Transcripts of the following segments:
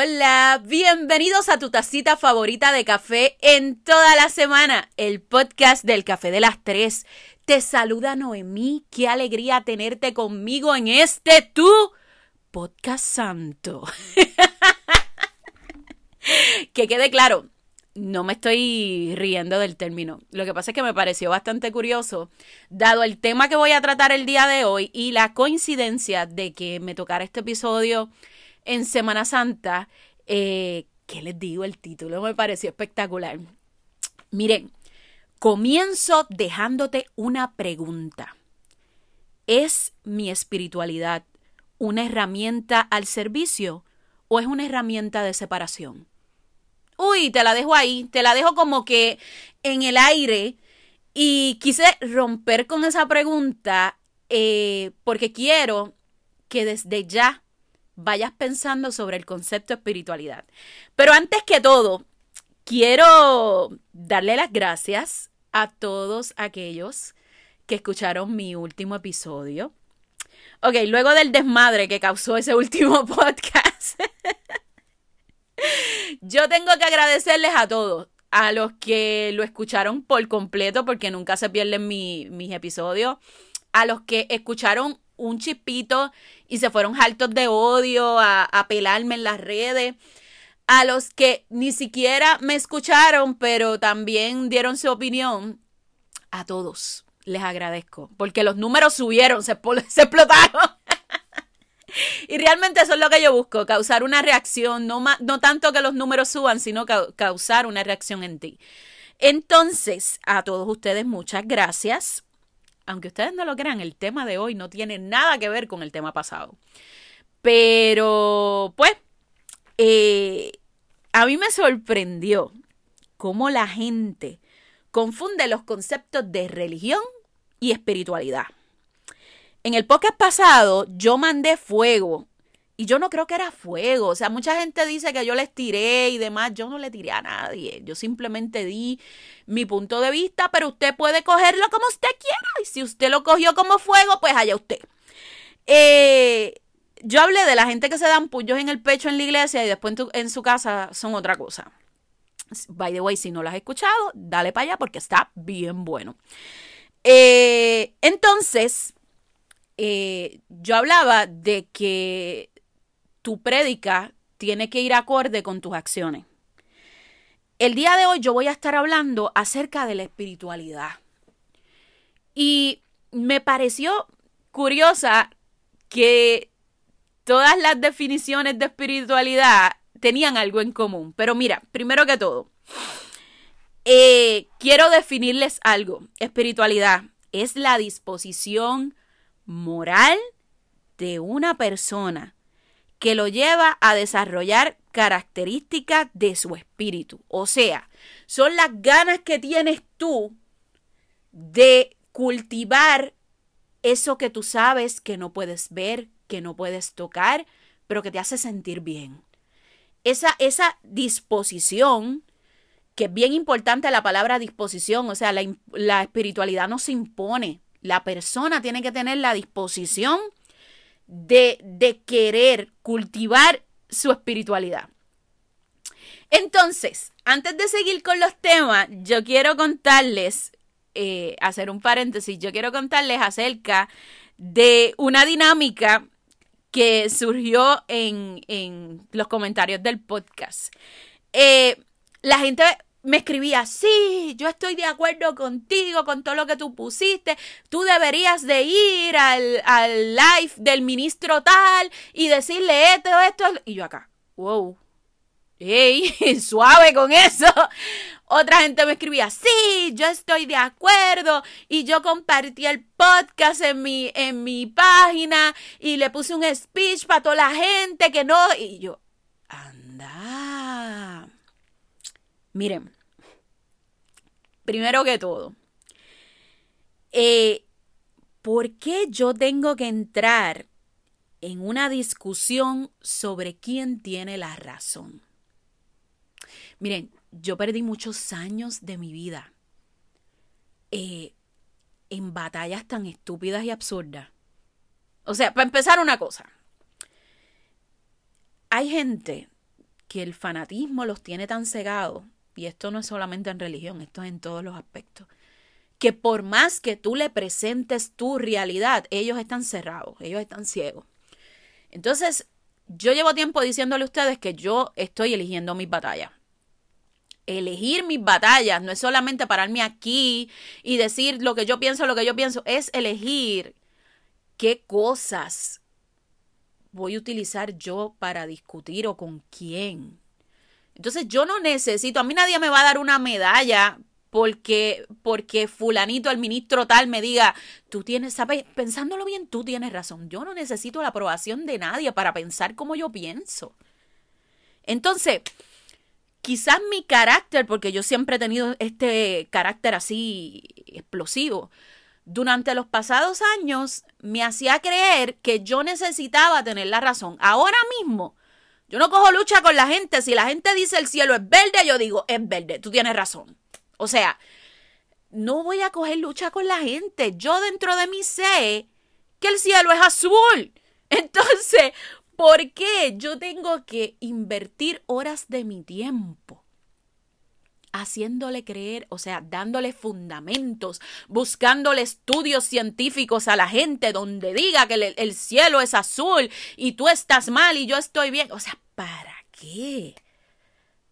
Hola, bienvenidos a tu tacita favorita de café en toda la semana, el podcast del café de las tres. Te saluda Noemí, qué alegría tenerte conmigo en este tu podcast santo. que quede claro, no me estoy riendo del término. Lo que pasa es que me pareció bastante curioso, dado el tema que voy a tratar el día de hoy y la coincidencia de que me tocara este episodio en Semana Santa. Eh, ¿Qué les digo? El título me pareció espectacular. Miren, comienzo dejándote una pregunta. ¿Es mi espiritualidad una herramienta al servicio o es una herramienta de separación? Uy, te la dejo ahí, te la dejo como que en el aire y quise romper con esa pregunta eh, porque quiero que desde ya vayas pensando sobre el concepto de espiritualidad. Pero antes que todo, quiero darle las gracias a todos aquellos que escucharon mi último episodio. Ok, luego del desmadre que causó ese último podcast. Yo tengo que agradecerles a todos, a los que lo escucharon por completo, porque nunca se pierden mis episodios, a los que escucharon un chipito y se fueron altos de odio a, a pelarme en las redes, a los que ni siquiera me escucharon, pero también dieron su opinión, a todos les agradezco, porque los números subieron, se, se explotaron. Y realmente eso es lo que yo busco, causar una reacción, no, no tanto que los números suban, sino causar una reacción en ti. Entonces, a todos ustedes, muchas gracias. Aunque ustedes no lo crean, el tema de hoy no tiene nada que ver con el tema pasado. Pero, pues, eh, a mí me sorprendió cómo la gente confunde los conceptos de religión y espiritualidad. En el podcast pasado yo mandé fuego y yo no creo que era fuego. O sea, mucha gente dice que yo les tiré y demás. Yo no le tiré a nadie. Yo simplemente di mi punto de vista, pero usted puede cogerlo como usted quiera. Y si usted lo cogió como fuego, pues allá usted. Eh, yo hablé de la gente que se dan puños en el pecho en la iglesia y después en, su casa son otra cosa. By the way, si no lo has escuchado, dale para allá porque está bien bueno. Eh, entonces, eh, yo hablaba de que tu prédica tiene que ir acorde con tus acciones. El día de hoy yo voy a estar hablando acerca de la espiritualidad. Y me pareció curiosa que todas las definiciones de espiritualidad tenían algo en común. Pero mira, primero que todo, eh, quiero definirles algo. Espiritualidad es la disposición moral de una persona que lo lleva a desarrollar características de su espíritu. O sea, son las ganas que tienes tú de cultivar eso que tú sabes que no puedes ver, que no puedes tocar, pero que te hace sentir bien. Esa, esa disposición, que es bien importante la palabra disposición, o sea, la, la espiritualidad no se impone, la persona tiene que tener la disposición de, de querer cultivar su espiritualidad. Entonces, antes de seguir con los temas, yo quiero contarles, eh, hacer un paréntesis, yo quiero contarles acerca de una dinámica que surgió en, en los comentarios del podcast. Eh, la gente me escribía, sí, yo estoy de acuerdo contigo, con todo lo que tú pusiste, tú deberías de ir al, al live del ministro tal y decirle esto, esto, y yo acá, wow, ¡Ey! Suave con eso. Otra gente me escribía, sí, yo estoy de acuerdo. Y yo compartí el podcast en mi, en mi página y le puse un speech para toda la gente que no. Y yo, anda. Miren, primero que todo, eh, ¿por qué yo tengo que entrar en una discusión sobre quién tiene la razón? Miren, yo perdí muchos años de mi vida eh, en batallas tan estúpidas y absurdas. O sea, para empezar una cosa, hay gente que el fanatismo los tiene tan cegados, y esto no es solamente en religión, esto es en todos los aspectos, que por más que tú le presentes tu realidad, ellos están cerrados, ellos están ciegos. Entonces, yo llevo tiempo diciéndole a ustedes que yo estoy eligiendo mis batallas. Elegir mis batallas no es solamente pararme aquí y decir lo que yo pienso, lo que yo pienso, es elegir qué cosas voy a utilizar yo para discutir o con quién. Entonces yo no necesito, a mí nadie me va a dar una medalla porque, porque fulanito, el ministro tal, me diga, tú tienes, sabes, pensándolo bien, tú tienes razón. Yo no necesito la aprobación de nadie para pensar como yo pienso. Entonces, quizás mi carácter, porque yo siempre he tenido este carácter así explosivo, durante los pasados años me hacía creer que yo necesitaba tener la razón. Ahora mismo, yo no cojo lucha con la gente. Si la gente dice el cielo es verde, yo digo, es verde, tú tienes razón. O sea, no voy a coger lucha con la gente. Yo dentro de mí sé que el cielo es azul. Entonces, ¿por qué yo tengo que invertir horas de mi tiempo? Haciéndole creer, o sea, dándole fundamentos, buscándole estudios científicos a la gente donde diga que el, el, cielo es azul y tú estás mal y yo estoy bien. O sea, ¿para qué?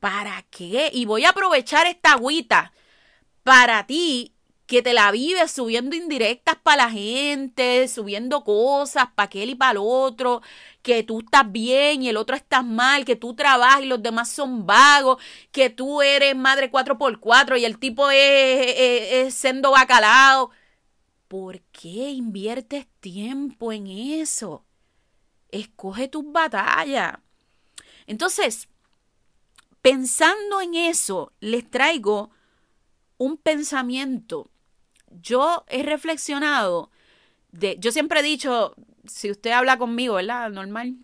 ¿Para qué? Y voy a aprovechar esta agüita para ti que te la vives subiendo indirectas para la gente, subiendo cosas para aquel y para el otro, que tú estás bien y el otro estás mal, que tú trabajas y los demás son vagos, que tú eres madre 4x4 y el tipo es, es, es sendo bacalao. ¿Por qué inviertes tiempo en eso? Escoge tus batallas. Entonces, Pensando en eso, les traigo un pensamiento. Yo he reflexionado de, yo siempre he dicho, si usted habla conmigo, ¿verdad? Normal.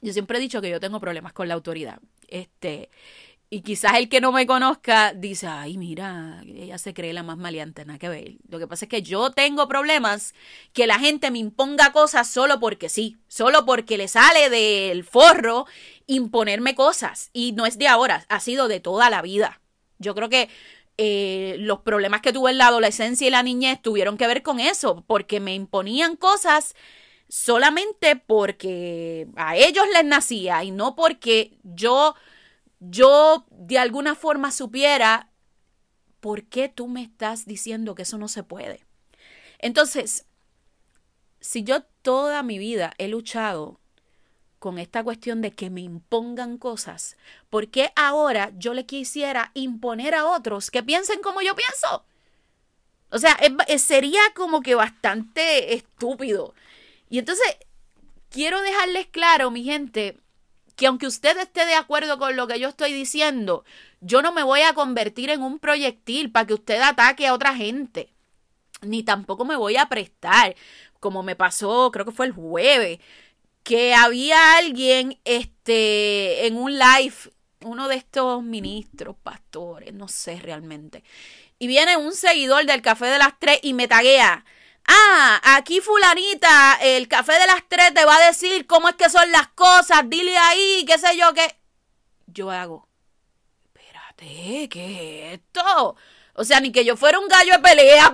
Yo siempre he dicho que yo tengo problemas con la autoridad. Este, y quizás el que no me conozca dice, ay, mira, ella se cree la más maleante, nada que ver. Lo que pasa es que yo tengo problemas que la gente me imponga cosas solo porque sí, solo porque le sale del forro imponerme cosas. Y no es de ahora, ha sido de toda la vida. Yo creo que eh, los problemas que tuve en la adolescencia y la niñez tuvieron que ver con eso, porque me imponían cosas solamente porque a ellos les nacía y no porque yo yo de alguna forma supiera por qué tú me estás diciendo que eso no se puede. Entonces, si yo toda mi vida he luchado con esta cuestión de que me impongan cosas, ¿por qué ahora yo le quisiera imponer a otros que piensen como yo pienso? O sea, sería como que bastante estúpido. Y entonces, quiero dejarles claro, mi gente, que aunque usted esté de acuerdo con lo que yo estoy diciendo, yo no me voy a convertir en un proyectil para que usted ataque a otra gente. Ni tampoco me voy a prestar, como me pasó, creo que fue el jueves, que había alguien este, en un live, uno de estos ministros, pastores, no sé realmente. Y viene un seguidor del Café de las Tres y me taguea Ah, aquí fulanita, el café de las tres te va a decir cómo es que son las cosas, dile ahí, qué sé yo, qué. Yo hago, espérate, ¿qué es esto? O sea, ni que yo fuera un gallo de pelea.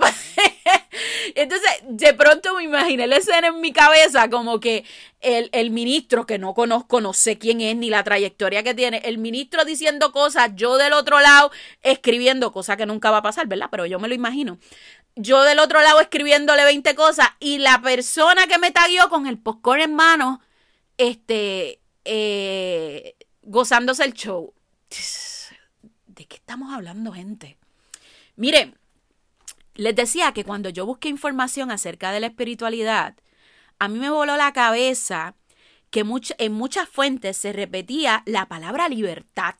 Entonces, de pronto me imaginé la escena en mi cabeza como que el, el, ministro, que no conozco, no sé quién es ni la trayectoria que tiene, el ministro diciendo cosas, yo del otro lado escribiendo cosas que nunca va a pasar, ¿verdad? Pero yo me lo imagino yo del otro lado escribiéndole 20 cosas y la persona que me taguió con el popcorn en mano, este, eh, gozándose el show. ¿De qué estamos hablando, gente? Mire, les decía que cuando yo busqué información acerca de la espiritualidad, a mí me voló la cabeza que en muchas fuentes se repetía la palabra libertad.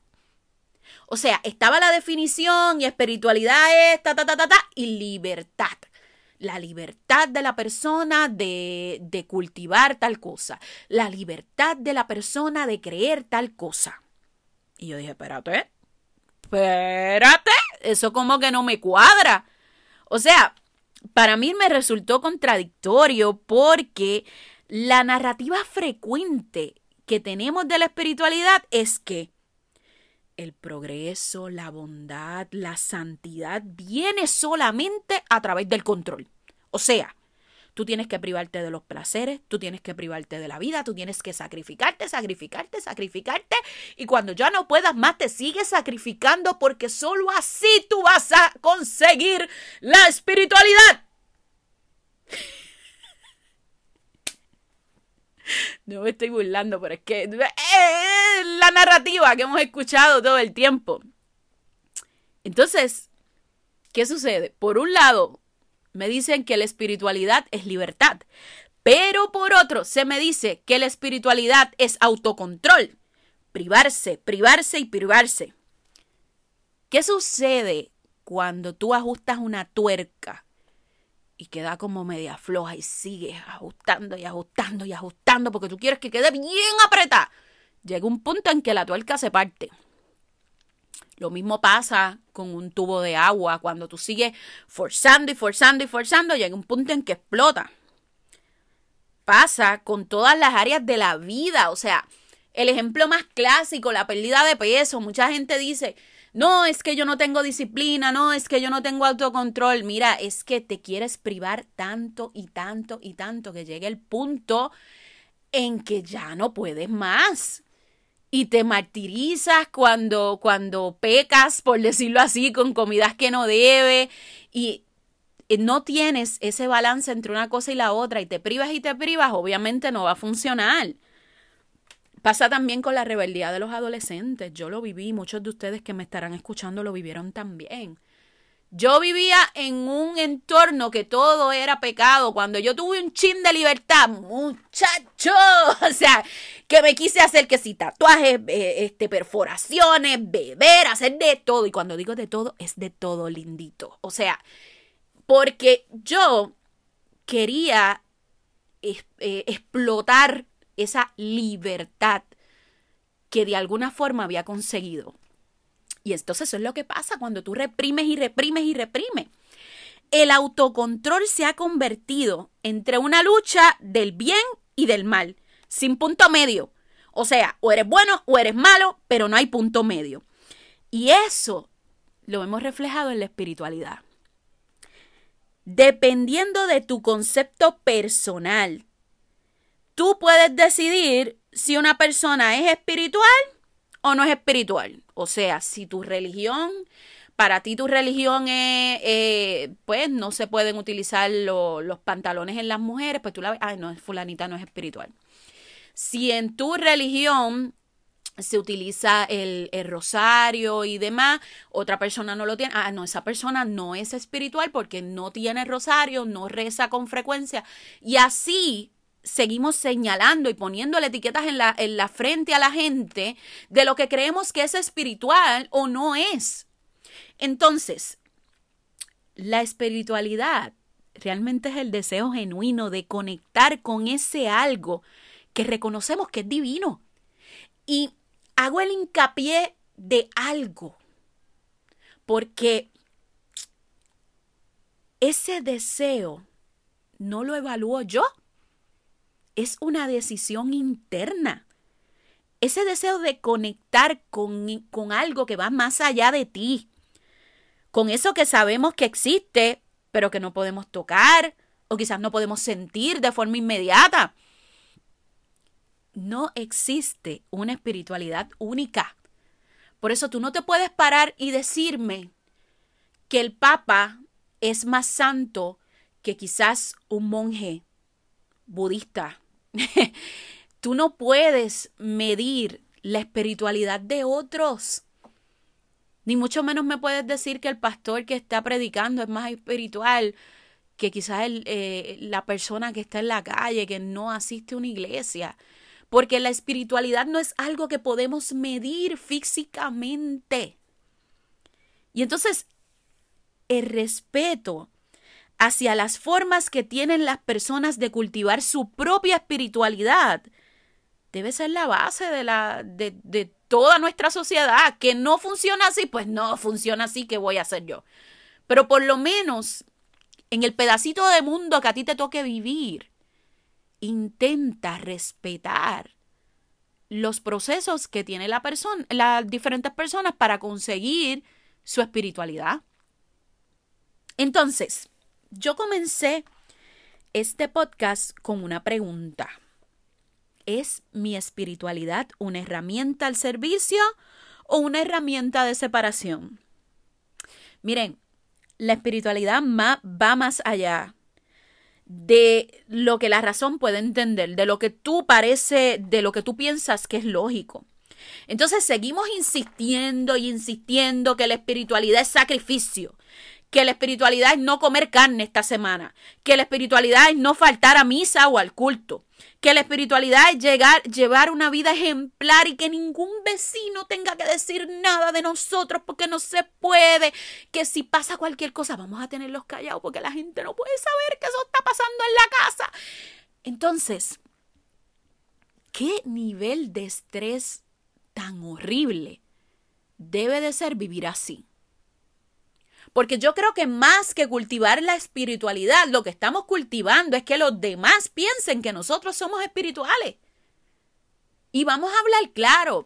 O sea, estaba la definición y espiritualidad es ta, ta, ta, ta, y libertad. La libertad de la persona de, de cultivar tal cosa. La libertad de la persona de creer tal cosa. Y yo dije, espérate, espérate, eso como que no me cuadra. O sea, para mí me resultó contradictorio porque la narrativa frecuente que tenemos de la espiritualidad es que el progreso, la bondad, la santidad viene solamente a través del control. O sea, tú tienes que privarte de los placeres, tú tienes que privarte de la vida, tú tienes que sacrificarte, sacrificarte, sacrificarte. Y cuando ya no puedas más, te sigues sacrificando porque solo así tú vas a conseguir la espiritualidad. No me estoy burlando, pero es que es la narrativa que hemos escuchado todo el tiempo. Entonces, ¿qué sucede? Por un lado, me dicen que la espiritualidad es libertad, pero por otro, se me dice que la espiritualidad es autocontrol, privarse, privarse y privarse. ¿Qué sucede cuando tú ajustas una tuerca y queda como media floja y sigues ajustando y ajustando y ajustando porque tú quieres que quede bien apretada. Llega un punto en que la tuerca se parte. Lo mismo pasa con un tubo de agua. Cuando tú sigues forzando y forzando y forzando, llega un punto en que explota. Pasa con todas las áreas de la vida. O sea, el ejemplo más clásico, la pérdida de peso. Mucha gente dice, no, es que yo no tengo disciplina, no, es que yo no tengo autocontrol. Mira, es que te quieres privar tanto y tanto y tanto que llegue el punto en que ya no puedes más. Y te martirizas cuando, cuando pecas, por decirlo así, con comidas que no debe. Y no tienes ese balance entre una cosa y la otra y te privas y te privas, obviamente no va a funcionar. Pasa también con la rebeldía de los adolescentes. Yo lo viví, muchos de ustedes que me estarán escuchando lo vivieron también. Yo vivía en un entorno que todo era pecado. Cuando yo tuve un chin de libertad, muchacho, o sea, que me quise hacer que si tatuajes, eh, este, perforaciones, beber, hacer de todo. Y cuando digo de todo, es de todo lindito. O sea, porque yo quería eh, explotar esa libertad que de alguna forma había conseguido. Y entonces eso es lo que pasa cuando tú reprimes y reprimes y reprimes. El autocontrol se ha convertido entre una lucha del bien y del mal, sin punto medio. O sea, o eres bueno o eres malo, pero no hay punto medio. Y eso lo hemos reflejado en la espiritualidad. Dependiendo de tu concepto personal tú puedes decidir si una persona es espiritual o no es espiritual. O sea, si tu religión, para ti tu religión es, eh, pues no se pueden utilizar los pantalones en las mujeres, pues tú la ves, ay, no, fulanita no es espiritual. Si en tu religión se utiliza el, rosario y demás, otra persona no lo tiene, ah, no, esa persona no es espiritual porque no tiene rosario, no reza con frecuencia. Y así seguimos señalando y poniéndole etiquetas en la, en la frente a la gente de lo que creemos que es espiritual o no es. Entonces, la espiritualidad realmente es el deseo genuino de conectar con ese algo que reconocemos que es divino. Y hago el hincapié de algo, porque ese deseo no lo evalúo yo es una decisión interna. Ese deseo de conectar con, con algo que va más allá de ti. Con eso que sabemos que existe, pero que no podemos tocar o quizás no podemos sentir de forma inmediata. No existe una espiritualidad única. Por eso tú no te puedes parar y decirme que el Papa es más santo que quizás un monje budista Tú no puedes medir la espiritualidad de otros. Ni mucho menos me puedes decir que el pastor que está predicando es más espiritual que quizás eh, la persona que está en la calle, que no asiste a una iglesia. Porque la espiritualidad no es algo que podemos medir físicamente. Y entonces, el respeto hacia las formas que tienen las personas de cultivar su propia espiritualidad debe ser la base de, la, de, toda nuestra sociedad. Que no funciona así, pues no funciona así, ¿qué voy a hacer yo? Pero por lo menos en el pedacito de mundo que a ti te toque vivir, intenta respetar los procesos que tiene la persona, las diferentes personas para conseguir su espiritualidad. Entonces, yo comencé este podcast con una pregunta. ¿Es mi espiritualidad una herramienta al servicio o una herramienta de separación? Miren, la espiritualidad va más allá de lo que la razón puede entender, de lo que tú parece, de lo que tú piensas que es lógico. Entonces seguimos insistiendo y insistiendo que la espiritualidad es sacrificio, que la espiritualidad es no comer carne esta semana, que la espiritualidad es no faltar a misa o al culto, que la espiritualidad es llegar, llevar una vida ejemplar y que ningún vecino tenga que decir nada de nosotros porque no se puede, que si pasa cualquier cosa vamos a tenerlos callados porque la gente no puede saber que eso está pasando en la casa. Entonces, ¿qué nivel de estrés tan horrible debe de ser vivir así? Porque yo creo que más que cultivar la espiritualidad, lo que estamos cultivando es que los demás piensen que nosotros somos espirituales. Y vamos a hablar claro.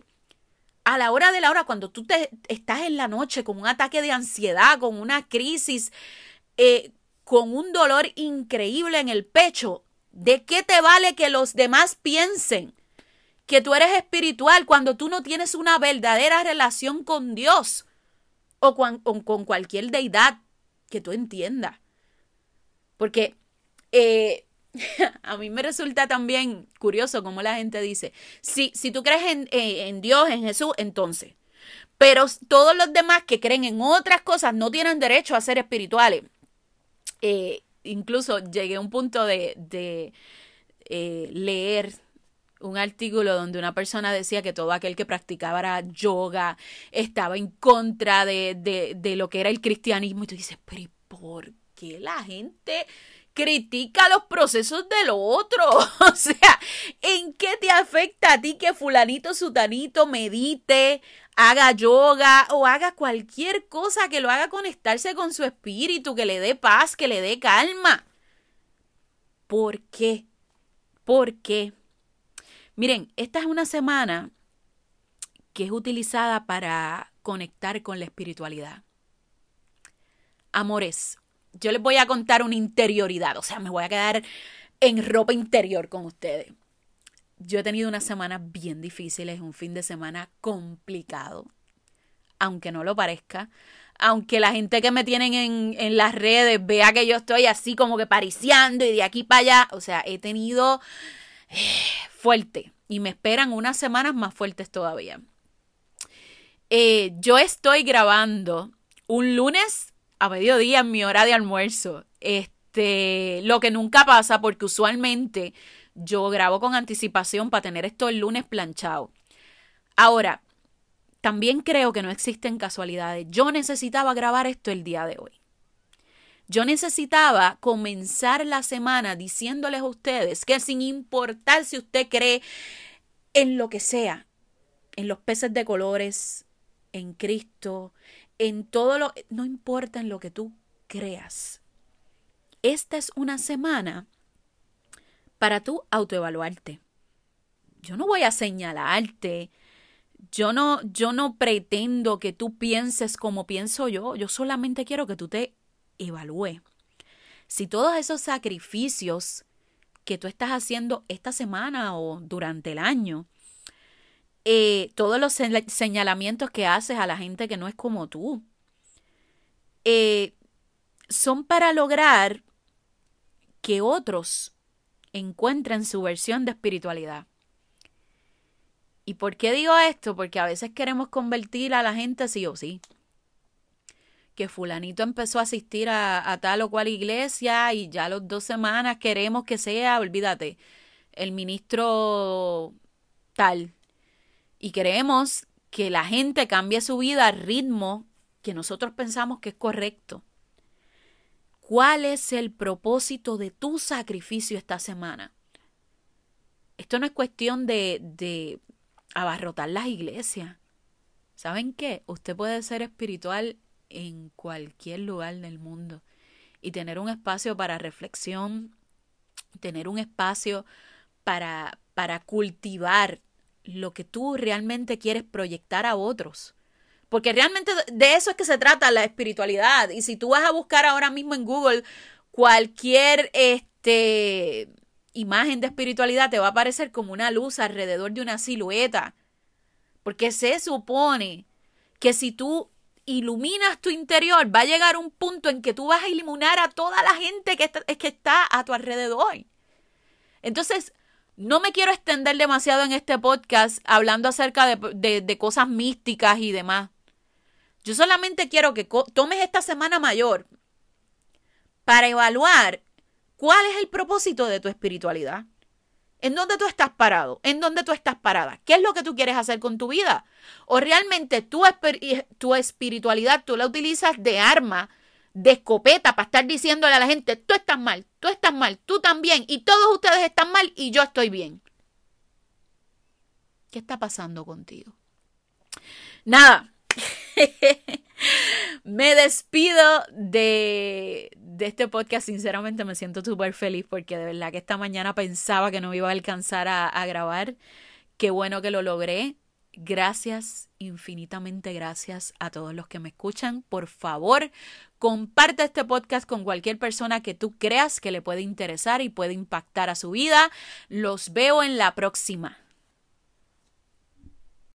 A la hora de la hora, cuando tú te, estás en la noche con un ataque de ansiedad, con una crisis, eh, con un dolor increíble en el pecho, ¿de qué te vale que los demás piensen que tú eres espiritual cuando tú no tienes una verdadera relación con Dios? O con, cualquier deidad que tú entiendas. Porque eh, a mí me resulta también curioso como la gente dice, si, si tú crees en, eh, en Dios, en Jesús, entonces. Pero todos los demás que creen en otras cosas no tienen derecho a ser espirituales. Eh, incluso llegué a un punto de, de leer un artículo donde una persona decía que todo aquel que practicaba yoga estaba en contra de, de, lo que era el cristianismo. Y tú dices, pero ¿y por qué la gente critica los procesos del otro? o sea, ¿en qué te afecta a ti que fulanito, sutanito medite, haga yoga o haga cualquier cosa que lo haga conectarse con su espíritu, que le dé paz, que le dé calma? ¿Por qué? ¿Por qué? Miren, esta es una semana que es utilizada para conectar con la espiritualidad. Amores, yo les voy a contar una interioridad, o sea, me voy a quedar en ropa interior con ustedes. Yo he tenido unas semanas bien difíciles, un fin de semana complicado, aunque no lo parezca, aunque la gente que me tienen en, en las redes vea que yo estoy así como que pariciando y de aquí para allá, o sea, he tenido fuerte y me esperan unas semanas más fuertes todavía. Eh, yo estoy grabando un lunes a mediodía en mi hora de almuerzo. Este, lo que nunca pasa porque usualmente yo grabo con anticipación para tener esto el lunes planchado. Ahora, también creo que no existen casualidades. Yo necesitaba grabar esto el día de hoy. Yo necesitaba comenzar la semana diciéndoles a ustedes que sin importar si usted cree en lo que sea, en los peces de colores, en Cristo, en todo lo... No importa en lo que tú creas. Esta es una semana para tú autoevaluarte. Yo no voy a señalarte. Yo no, yo no pretendo que tú pienses como pienso yo. Yo solamente quiero que tú te evalúe. Si todos esos sacrificios que tú estás haciendo esta semana o durante el año, eh, todos los señalamientos que haces a la gente que no es como tú, eh, son para lograr que otros encuentren su versión de espiritualidad. ¿Y por qué digo esto? Porque a veces queremos convertir a la gente sí o sí que fulanito empezó a asistir a, tal o cual iglesia y ya los dos semanas queremos que sea, olvídate, el ministro tal. Y queremos que la gente cambie su vida al ritmo que nosotros pensamos que es correcto. ¿Cuál es el propósito de tu sacrificio esta semana? Esto no es cuestión de, de abarrotar las iglesias. ¿Saben qué? Usted puede ser espiritual en cualquier lugar del mundo y tener un espacio para reflexión, tener un espacio para, para cultivar lo que tú realmente quieres proyectar a otros. Porque realmente de eso es que se trata la espiritualidad. Y si tú vas a buscar ahora mismo en Google cualquier este, imagen de espiritualidad, te va a aparecer como una luz alrededor de una silueta. Porque se supone que si tú iluminas tu interior, va a llegar un punto en que tú vas a iluminar a toda la gente que está, que está a tu alrededor. Entonces, no me quiero extender demasiado en este podcast hablando acerca de, de cosas místicas y demás. Yo solamente quiero que tomes esta semana mayor para evaluar cuál es el propósito de tu espiritualidad. ¿En dónde tú estás parado? ¿En dónde tú estás parada? ¿Qué es lo que tú quieres hacer con tu vida? ¿O realmente tu, tu espiritualidad tú la utilizas de arma, de escopeta para estar diciéndole a la gente, tú estás mal, tú estás mal, tú también, y todos ustedes están mal y yo estoy bien? ¿Qué está pasando contigo? Nada, me despido de, de, este podcast. Sinceramente me siento súper feliz porque de verdad que esta mañana pensaba que no me iba a alcanzar a, a grabar. Qué bueno que lo logré. Gracias, infinitamente gracias a todos los que me escuchan. Por favor, comparte este podcast con cualquier persona que tú creas que le puede interesar y puede impactar a su vida. Los veo en la próxima.